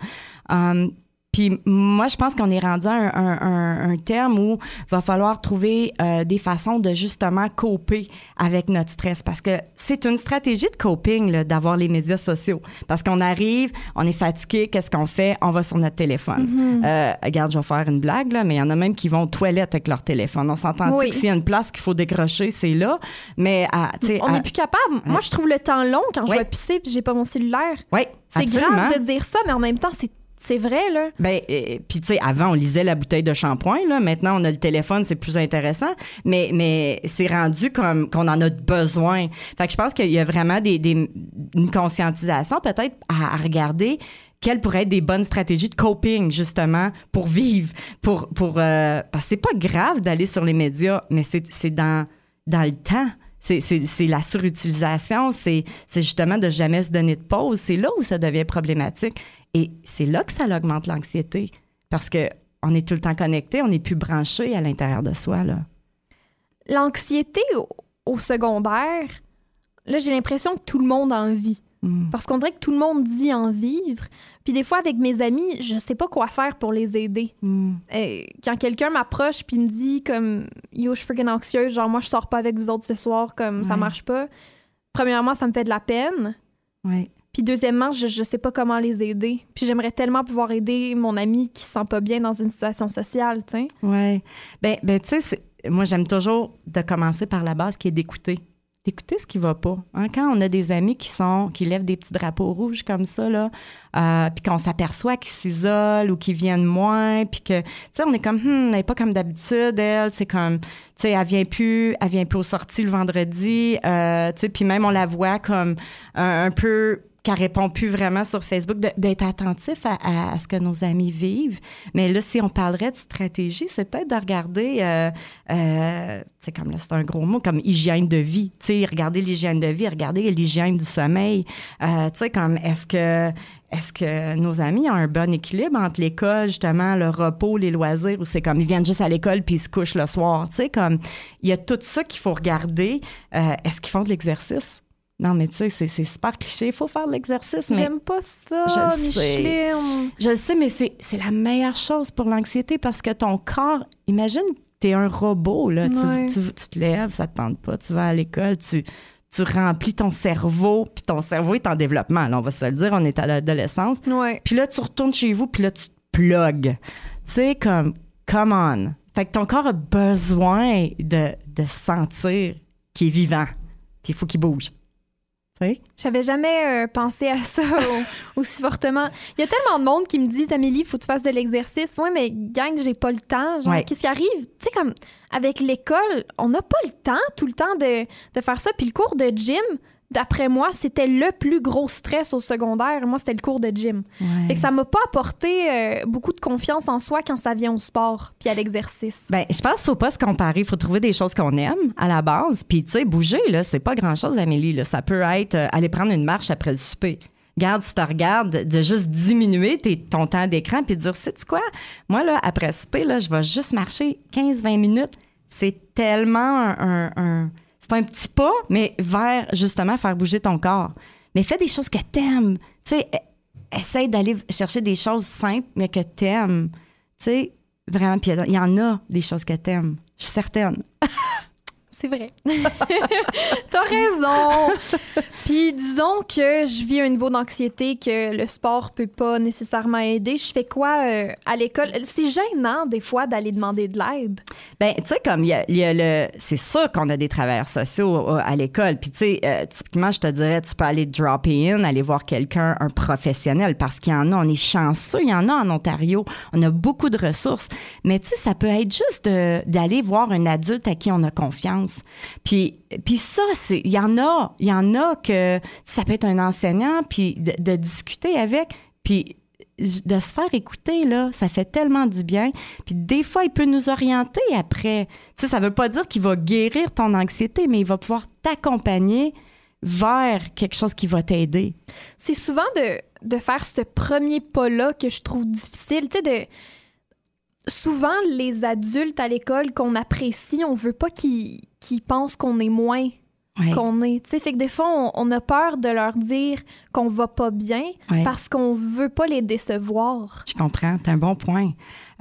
Um, puis moi, je pense qu'on est rendu à un, un, un, un, terme où il va falloir trouver euh, des façons de justement coper avec notre stress parce que c'est une stratégie de coping d'avoir les médias sociaux. Parce qu'on arrive, on est fatigué, qu'est-ce qu'on fait? On va sur notre téléphone. Mm-hmm. euh, regarde, je vais faire une blague, là, mais il y en a même qui vont aux toilettes avec leur téléphone. On s'entend Oui. que s'il y a une place qu'il faut décrocher, c'est là? Mais à, sais, On à- n'est plus capable. Moi, je trouve le temps long quand je vais pisser puis j'ai pas mon cellulaire. Oui, C'est grave de dire ça, mais en même temps, c'est c'est vrai, là. Ben, euh, puis tu sais, avant, on lisait la bouteille de shampoing, là. Maintenant, on a le téléphone, c'est plus intéressant. Mais, mais c'est rendu comme qu'on en a besoin. Fait que je pense qu'il y a vraiment des, une conscientisation, peut-être, à, regarder quelles pourraient être des bonnes stratégies de coping, justement, pour vivre. Pour, pour, euh, parce que c'est pas grave d'aller sur les médias, mais c'est dans, dans le temps. C'est- la surutilisation, c'est justement de jamais se donner de pause. C'est là où ça devient problématique. Et c'est là que ça augmente l'anxiété. Parce que on est tout le temps connecté, on n'est plus branché à l'intérieur de soi. L'anxiété au, au secondaire, là, j'ai l'impression que tout le monde en vit. Mm. Parce qu'on dirait que tout le monde dit en vivre. Puis des fois, avec mes amis, je sais pas quoi faire pour les aider. Mm. Euh, quand quelqu'un m'approche puis me dit comme yo je suis freaking anxieuse genre moi je sors pas avec vous autres ce soir comme ça Ouais. marche pas premièrement ça me fait de la peine Ouais. Puis deuxièmement je, je sais pas comment les aider puis j'aimerais tellement pouvoir aider mon ami qui se sent pas bien dans une situation sociale tu sais Ouais. Ben, ben tu sais, moi, j'aime toujours de commencer par la base qui est d'écouter. D'écouter ce qui va pas. Hein, Quand on a des amis qui sont qui lèvent des petits drapeaux rouges comme ça, là, euh, puis qu'on s'aperçoit qu'ils s'isolent ou qu'ils viennent moins, puis que, tu sais, on est comme, Hum, elle n'est pas comme d'habitude, elle, c'est comme, tu sais, elle vient plus, elle vient plus aux sorties le vendredi, euh, tu sais, puis même on la voit comme un peu qu'elle répond plus vraiment sur Facebook, d'être attentif à, ce que nos amis vivent. Mais là, si on parlerait de stratégie, c'est peut-être de regarder, euh, euh, sais, comme là, c'est un gros mot, comme hygiène de vie. Tu sais, regarder l'hygiène de vie, regarder l'hygiène du sommeil. Euh, tu sais, comme est-ce que, est-ce que nos amis ont un bon équilibre entre l'école, justement, le repos, les loisirs, ou c'est comme ils viennent juste à l'école puis ils se couchent le soir? Tu sais, comme il y a tout ça qu'il faut regarder. Euh, est-ce qu'ils font de l'exercice? Non, mais tu sais, c'est, super cliché. Il faut faire l'exercice. mais- j'aime pas ça je sais. Micheline Je sais, mais c'est, la meilleure chose pour l'anxiété parce que ton corps, imagine, t'es un robot, là. Tu-. Tu, tu te lèves, ça te tente pas, tu vas à l'école, tu, tu remplis ton cerveau, puis ton cerveau est en développement. Là, on va se le dire, on est à l'adolescence. Ouais. Puis là, tu retournes chez vous, puis là, tu te plugues. Tu sais, comme, come on. Fait que ton corps a besoin de, de sentir qu'il est vivant, puis il faut qu'il bouge. J'avais jamais euh, pensé à ça au- aussi fortement. Il y a tellement de monde qui me disent Amélie, faut que tu fasses de l'exercice. Ouais, mais gang, j'ai pas le temps. Genre, Ouais. qu'est-ce qui arrive? Tu sais, comme avec l'école, on n'a pas le temps tout le temps de, de faire ça. Puis le cours de gym, d'après moi, c'était le plus gros stress au secondaire. Moi, c'était le cours de gym. Fait que ça m'a pas apporté euh, beaucoup de confiance en soi quand ça vient au sport puis à l'exercice. Ben, je pense qu'il faut pas se comparer. Il faut trouver des choses qu'on aime à la base. Puis, tu sais, bouger, là, c'est pas grand-chose, Amélie. Là. Ça peut être euh, aller prendre une marche après le souper. Garde, si tu regardes, de juste diminuer tes- ton temps d'écran puis de dire, sais-tu quoi? Moi, là, après le souper, là, je vais juste marcher 15-20 minutes. C'est tellement un... un- un- c'est un petit pas, mais vers, justement, faire bouger ton corps. Mais fais des choses que t'aimes. Tu sais, e- essaye d'aller chercher des choses simples, mais que t'aimes. Tu sais, vraiment. Puis il y en a des choses que t'aimes. Je suis certaine. C'est vrai. T'as raison. Puis disons que je vis un niveau d'anxiété que le sport peut pas nécessairement aider. Je fais quoi euh, à l'école? C'est gênant des fois d'aller demander de l'aide. Ben, tu sais, comme il y a, le. C'est sûr qu'on a des travailleurs sociaux euh, à l'école. Puis, tu sais, euh, typiquement, je te dirais, tu peux aller drop in, aller voir quelqu'un, un professionnel, parce qu'il y en a, on est chanceux, il y en a en Ontario. On a beaucoup de ressources. Mais, tu sais, ça peut être juste d'aller voir un adulte à qui on a confiance. Puis, ça. Il y en a, il y en a que ça peut être un enseignant, puis de, de discuter avec. Puis de se faire écouter, là, ça fait tellement du bien. Puis des fois, il peut nous orienter après. Tu sais, ça veut pas dire qu'il va guérir ton anxiété, mais il va pouvoir t'accompagner vers quelque chose qui va t'aider. C'est souvent de, de faire ce premier pas-là que je trouve difficile. Tu sais, de. Souvent, les adultes à l'école qu'on apprécie, on veut pas qu'ils qu'ils pensent qu'on est moins. Ouais. qu'on est. Tu sais, fait que des fois, on, on a peur de leur dire qu'on va pas bien Ouais. parce qu'on veut pas les décevoir. Je comprends, c'est un bon point.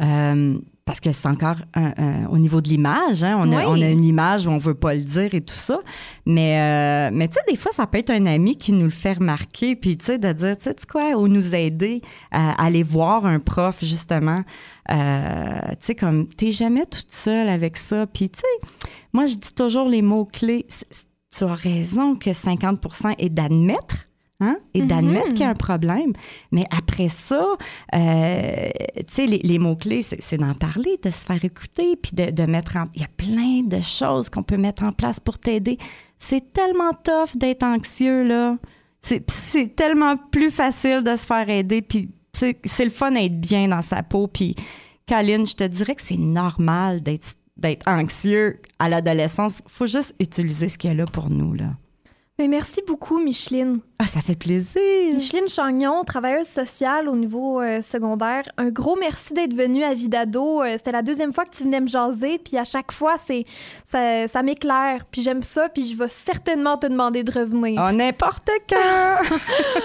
Euh, parce que c'est encore un- un- au niveau de l'image, hein, on, a, Oui. on a une image où on veut pas le dire et tout ça. Mais, euh, mais tu sais, des fois, ça peut être un ami qui nous le fait remarquer, puis tu sais, de dire, tu sais quoi, ou nous aider à aller voir un prof, justement. Euh, tu sais, comme, t'es jamais toute seule avec ça. Puis tu sais, moi, je dis toujours les mots-clés. Tu as raison que 50% est d'admettre. Hein? Et d'admettre Mhm. qu'il y a un problème. Mais après ça, euh, tu sais, les, les mots-clés, c'est d'en parler, de se faire écouter, puis de, de mettre en... Il y a plein de choses qu'on peut mettre en place pour t'aider. C'est tellement tough d'être anxieux, là. C'est tellement plus facile de se faire aider, puis c'est le fun d'être bien dans sa peau. Puis, Caline, je te dirais que c'est normal d'être d'être anxieux à l'adolescence. faut juste utiliser ce qu'il y a là pour nous, là. Mais merci beaucoup, Micheline. Ah, ça fait plaisir. Micheline Chagnon, travailleuse sociale au niveau euh, secondaire. Un gros merci d'être venue à Vidado. Euh, C'était la deuxième fois que tu venais me jaser, puis à chaque fois, c'est ça, ça m'éclaire. Puis j'aime ça, puis je vais certainement te demander de revenir. Oh, n'importe quand!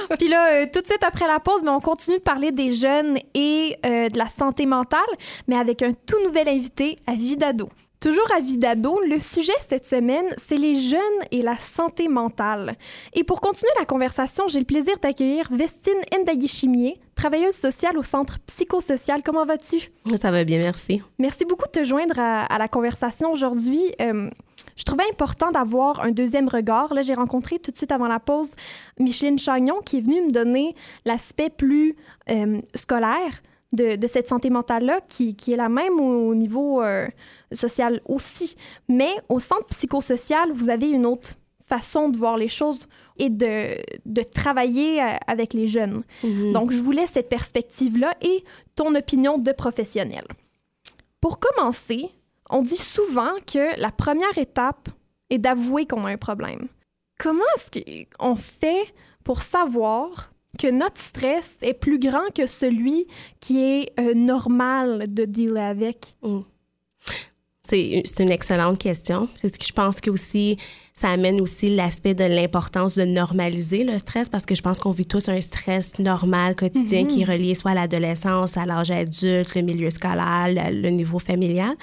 puis là, euh, tout de suite après la pause, mais on continue de parler des jeunes et de la santé mentale, mais avec un tout nouvel invité à Vidado. Toujours à Vidado, le sujet cette semaine, c'est les jeunes et la santé mentale. Et pour continuer la conversation, j'ai le plaisir d'accueillir Vestine Ndayishimier, travailleuse sociale au Centre psychosocial. Comment vas-tu? Ça va bien, merci. Merci beaucoup de te joindre à, à la conversation aujourd'hui. Euh, je trouvais important d'avoir un deuxième regard. Là, j'ai rencontré tout de suite avant la pause Micheline Chagnon qui est venue me donner l'aspect plus euh, scolaire de, de cette santé mentale-là, qui, qui est la même au, au niveau euh, social aussi. Mais au centre psychosocial, vous avez une autre façon de voir les choses et de, de travailler euh, avec les jeunes. Mhm. Donc, je voulais cette perspective-là et ton opinion de professionnel. Pour commencer, on dit souvent que la première étape est d'avouer qu'on a un problème. Comment est-ce qu'on fait pour savoir que notre stress est plus grand que celui qui est euh, normal de dealer avec? C'est c'est une excellente question. Parce que je pense que aussi, ça amène aussi l'aspect de l'importance de normaliser le stress parce que je pense qu'on vit tous un stress normal, quotidien, Mhm. qui est relié soit à l'adolescence, à l'âge adulte, le milieu scolaire, le, le niveau familial.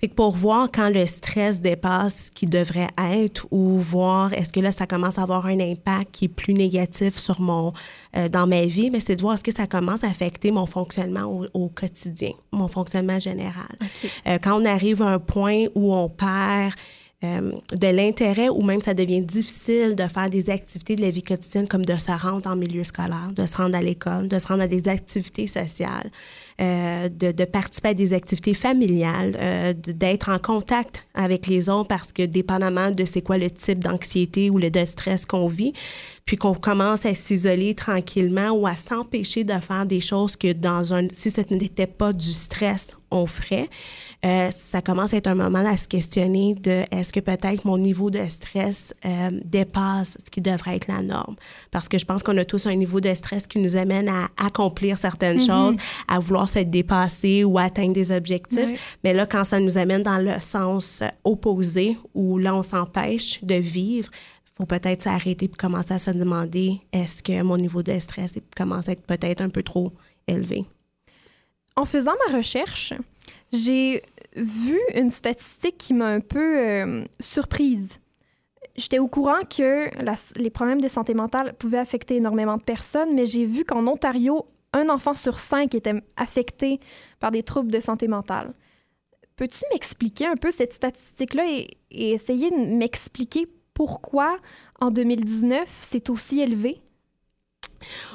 Fait que pour voir quand le stress dépasse ce qui devrait être ou voir est-ce que là, ça commence à avoir un impact qui est plus négatif sur mon, euh, dans ma vie, mais c'est de voir est-ce que ça commence à affecter mon fonctionnement au, au quotidien, mon fonctionnement général. Euh, quand on arrive à un point où on perd euh, de l'intérêt ou même ça devient difficile de faire des activités de la vie quotidienne comme de se rendre en milieu scolaire, de se rendre à l'école, de se rendre à des activités sociales, euh, de, de participer à des activités familiales, euh, d'être en contact avec les autres parce que dépendamment de c'est quoi le type d'anxiété ou le de stress qu'on vit, puis qu'on commence à s'isoler tranquillement ou à s'empêcher de faire des choses que dans un si ce n'était pas du stress on ferait euh, ça commence à être un moment à se questionner de est-ce que peut-être mon niveau de stress euh, dépasse ce qui devrait être la norme? Parce que je pense qu'on a tous un niveau de stress qui nous amène à accomplir certaines Mhm. choses à vouloir se dépasser ou atteindre des objectifs mais là quand ça nous amène dans le sens opposé où là on s'empêche de vivre faut peut-être s'arrêter puis commencer à se demander est-ce que mon niveau de stress commence à être peut-être un peu trop élevé. En faisant ma recherche, j'ai vu une statistique qui m'a un peu euh, surprise. J'étais au courant que les problèmes de santé mentale pouvaient affecter énormément de personnes, mais j'ai vu qu'en Ontario, un enfant sur cinq était affecté par des troubles de santé mentale. Peux-tu m'expliquer un peu cette statistique-là et, et essayer de m'expliquer pourquoi en 2019 c'est aussi élevé?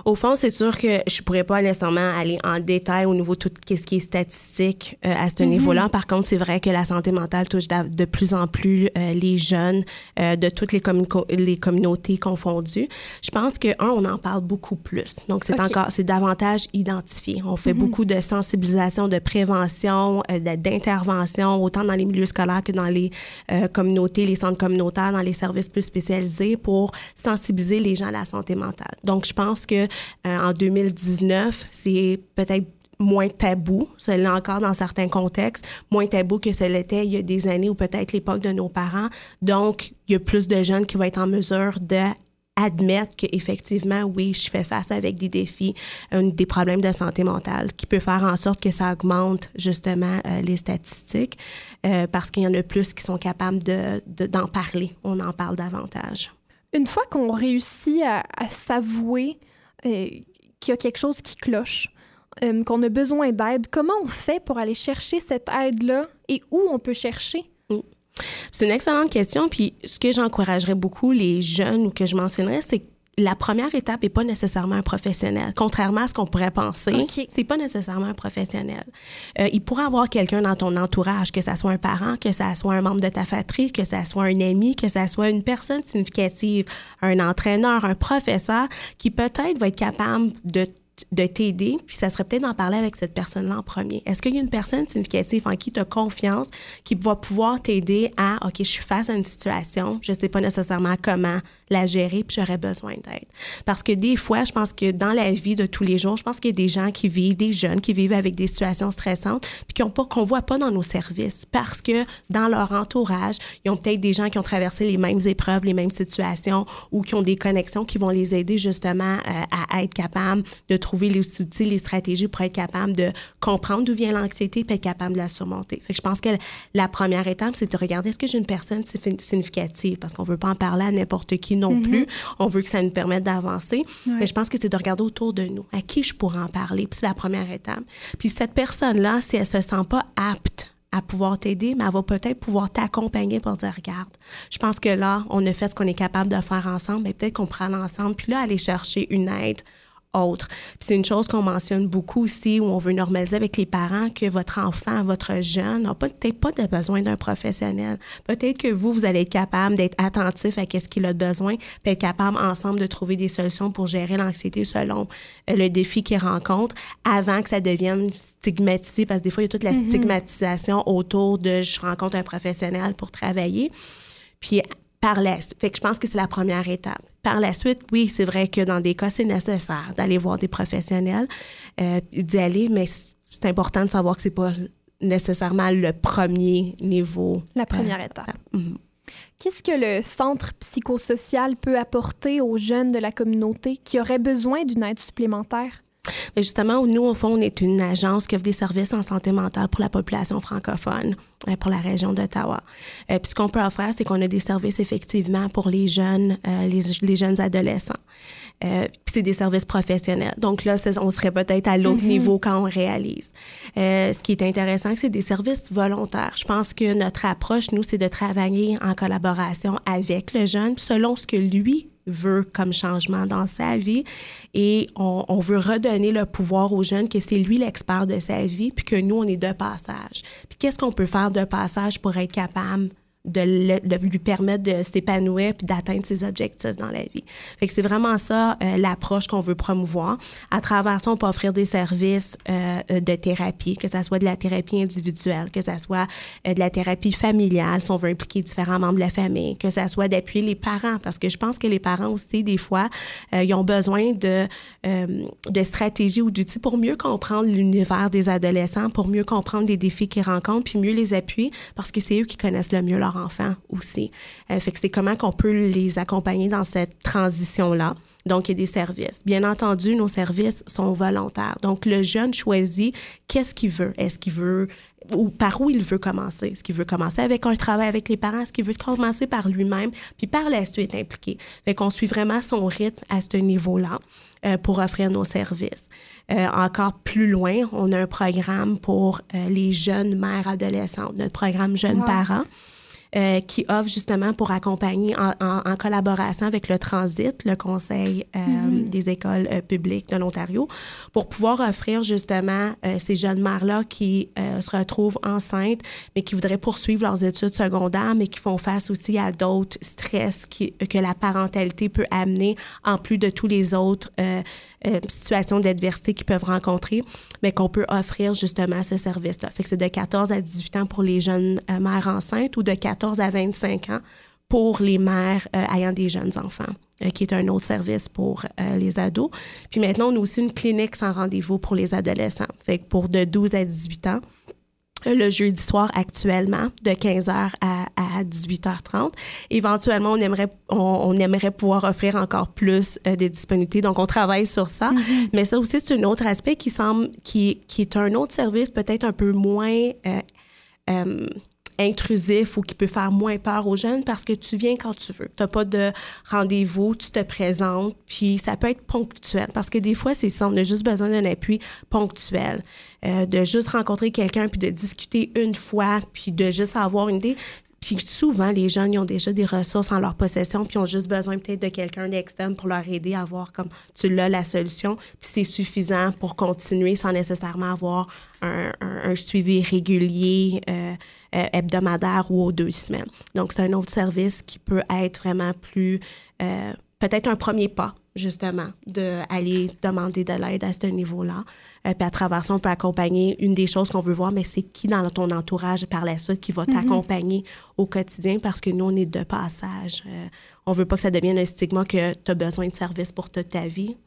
Au fond, c'est sûr que je pourrais pas nécessairement aller en détail au niveau de tout ce qui est statistique euh, à ce Mhm. niveau-là. Par contre, c'est vrai que la santé mentale touche de plus en plus euh, les jeunes euh, de toutes les, communautés confondues. Je pense que un, on en parle beaucoup plus. Donc, c'est encore, c'est davantage identifié. On fait Mhm. beaucoup de sensibilisation, de prévention, d'intervention, autant dans les milieux scolaires que dans les communautés, les centres communautaires, dans les services plus spécialisés pour sensibiliser les gens à la santé mentale. Donc, je pense que euh, en 2019, c'est peut-être moins tabou, c'est là encore dans certains contextes, moins tabou que ce l'était il y a des années ou peut-être l'époque de nos parents. Donc, il y a plus de jeunes qui vont être en mesure de admettre qu'effectivement, oui, je fais face avec des défis, euh, des problèmes de santé mentale, qui peut faire en sorte que ça augmente justement euh, les statistiques, parce qu'il y en a plus qui sont capables de, de- d'en parler. On en parle davantage. Une fois qu'on réussit à, s'avouer euh, qu'il y a quelque chose qui cloche, euh, qu'on a besoin d'aide, comment on fait pour aller chercher cette aide-là et où on peut chercher? C'est une excellente question. Puis ce que j'encouragerais beaucoup les jeunes ou que je mentionnerais, c'est la première étape n'est pas nécessairement un professionnel. Contrairement à ce qu'on pourrait penser, c'est pas nécessairement un professionnel. Euh, il pourrait avoir quelqu'un dans ton entourage, que ça soit un parent, que ça soit un membre de ta fratrie, que ça soit un ami, que ça soit une personne significative, un entraîneur, un professeur, qui peut-être va être capable de de t'aider, puis ça serait peut-être d'en parler avec cette personne-là en premier. Est-ce qu'il y a une personne significative en qui tu as confiance qui va pouvoir t'aider à, OK, je suis face à une situation, je ne sais pas nécessairement comment la gérer, puis j'aurais besoin d'aide. Parce que des fois, je pense que dans la vie de tous les jours, je pense qu'il y a des gens qui vivent, des jeunes qui vivent avec des situations stressantes, puis qu'on pas, qu'on voit pas dans nos services, parce que dans leur entourage, ils ont peut-être des gens qui ont traversé les mêmes épreuves, les mêmes situations, ou qui ont des connexions qui vont les aider justement euh, à être capables de trouver les outils, les stratégies pour être capable de comprendre d'où vient l'anxiété puis être capable de la surmonter. Fait je pense que la première étape, c'est de regarder est-ce que j'ai une personne signifi- significative? Parce qu'on veut pas en parler à n'importe qui non Mhm. plus. On veut que ça nous permette d'avancer. Ouais. Mais je pense que c'est de regarder autour de nous. À qui je pourrais en parler? Puis c'est la première étape. Puis cette personne-là, si elle se sent pas apte à pouvoir t'aider, mais elle va peut-être pouvoir t'accompagner pour dire, regarde, je pense que là, on a fait ce qu'on est capable de faire ensemble, mais peut-être qu'on prend l'ensemble, puis là, aller chercher une aide autre. C'est une chose qu'on mentionne beaucoup aussi, où on veut normaliser avec les parents que votre enfant, votre jeune n'a peut-être pas de besoin d'un professionnel. Peut-être que vous, vous allez être capable d'être attentif à ce qu'il a besoin, puis être capable ensemble de trouver des solutions pour gérer l'anxiété selon euh, le défi qu'il rencontre, avant que ça devienne stigmatisé, parce que des fois, il y a toute la Mhm. stigmatisation autour de je rencontre un professionnel pour travailler. Puis par la suite, fait que je pense que c'est la première étape. Par la suite, oui, c'est vrai que dans des cas, c'est nécessaire d'aller voir des professionnels, euh, d'y aller, mais c'est important de savoir que c'est pas nécessairement le premier niveau. La première euh, étape. Mhm. Qu'est-ce que le centre psychosocial peut apporter aux jeunes de la communauté qui auraient besoin d'une aide supplémentaire? Mais justement, nous, au fond, on est une agence qui offre des services en santé mentale pour la population francophone, euh, pour la région d'Ottawa. Euh, puis ce qu'on peut offrir, c'est qu'on a des services effectivement pour les jeunes, euh, les, les jeunes adolescents. Euh, puis c'est des services professionnels. Donc là, on serait peut-être à l'autre Mhm. niveau quand on réalise. Euh, ce qui est intéressant, c'est des services volontaires. Je pense que notre approche, nous, c'est de travailler en collaboration avec le jeune selon ce que lui veut comme changement dans sa vie et on, on veut redonner le pouvoir aux jeunes que c'est lui l'expert de sa vie puis que nous on est de passage. Puis qu'est-ce qu'on peut faire de passage pour être capable de, le- de lui permettre de s'épanouir puis d'atteindre ses objectifs dans la vie. Fait que c'est vraiment ça euh, l'approche qu'on veut promouvoir. À travers ça, on peut offrir des services euh, euh, de thérapie, que ça soit de la thérapie individuelle, que ça soit euh, de la thérapie familiale, si on veut impliquer différents membres de la famille, que ça soit d'appuyer les parents, parce que je pense que les parents aussi, des fois, euh, ils ont besoin de, de stratégies ou d'outils pour mieux comprendre l'univers des adolescents, pour mieux comprendre les défis qu'ils rencontrent, puis mieux les appuyer, parce que c'est eux qui connaissent le mieux leur enfant aussi. Euh, fait que c'est comment qu'on peut les accompagner dans cette transition-là. Donc, il y a des services. Bien entendu, nos services sont volontaires. Donc, le jeune choisit qu'est-ce qu'il veut. Est-ce qu'il veut ou par où il veut commencer? Est-ce qu'il veut commencer avec un travail avec les parents? Est-ce qu'il veut commencer par lui-même? Puis par la suite impliquer. Fait qu'on suit vraiment son rythme à ce niveau-là euh, pour offrir nos services. Euh, encore plus loin, on a un programme pour euh, les jeunes mères adolescentes, notre programme Jeunes Wow. parents. Euh, qui offre justement pour accompagner en, en- en collaboration avec le Transit, le Conseil euh, Mhm. des écoles euh, publiques de l'Ontario, pour pouvoir offrir justement euh, ces jeunes mères-là qui euh, se retrouvent enceintes, mais qui voudraient poursuivre leurs études secondaires, mais qui font face aussi à d'autres stress qui, que la parentalité peut amener, en plus de tous les autres euh, situations d'adversité qu'ils peuvent rencontrer, mais qu'on peut offrir justement ce service-là. C'est de 14 à 18 ans pour les jeunes euh, mères enceintes ou de 14 à 25 ans pour les mères euh, ayant des jeunes enfants, qui est un autre service pour les ados. Puis maintenant, on a aussi une clinique sans rendez-vous pour les adolescents. Pour de 12 à 18 ans, le jeudi soir actuellement de 15h à, à 18h30. Éventuellement, on aimerait, on, on aimerait pouvoir offrir encore plus euh, de disponibilités. Donc, on travaille sur ça. Mais ça aussi, c'est un autre aspect qui semble, qui, qui est un autre service peut-être un peu moins euh, euh, intrusif ou qui peut faire moins peur aux jeunes parce que tu viens quand tu veux. Tu n'as pas de rendez-vous, tu te présentes, puis ça peut être ponctuel parce que des fois, c'est ça, on a juste besoin d'un appui ponctuel. Euh, de juste rencontrer quelqu'un puis de discuter une fois puis de juste avoir une idée. Puis souvent, les jeunes, ont déjà des ressources en leur possession, puis ont juste besoin peut-être de quelqu'un d'externe pour leur aider à voir comme tu l'as la solution. Puis c'est suffisant pour continuer sans nécessairement avoir un suivi régulier, euh, euh, hebdomadaire ou aux deux semaines. Donc, c'est un autre service qui peut être vraiment plus, euh, peut-être un premier pas, justement, d'aller demander de l'aide à ce niveau-là. Euh, puis à travers ça, on peut accompagner. Une des choses qu'on veut voir, mais c'est qui dans ton entourage par la suite qui va Mhm. t'accompagner au quotidien? Parce que nous, on est de passage. Euh, on veut pas que ça devienne un stigma que tu as besoin de services pour toute ta vie.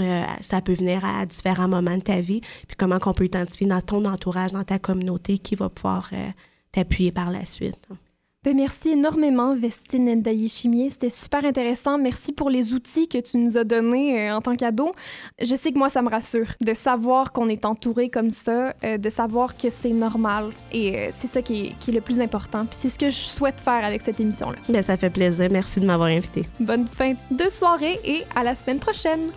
Euh, ça peut venir à différents moments de ta vie. Puis comment qu'on peut identifier dans ton entourage, dans ta communauté, qui va pouvoir euh, t'appuyer par la suite. Ben, merci énormément, Vestine Ndaye-Chimier. C'était super intéressant. Merci pour les outils que tu nous as donnés euh, en tant qu'ado. Je sais que moi, ça me rassure de savoir qu'on est entouré comme ça, euh, de savoir que c'est normal. Et euh, c'est ça qui est, qui est le plus important. Puis c'est ce que je souhaite faire avec cette émission-là. Ben, ça fait plaisir. Merci de m'avoir invité. Bonne fin de soirée et à la semaine prochaine.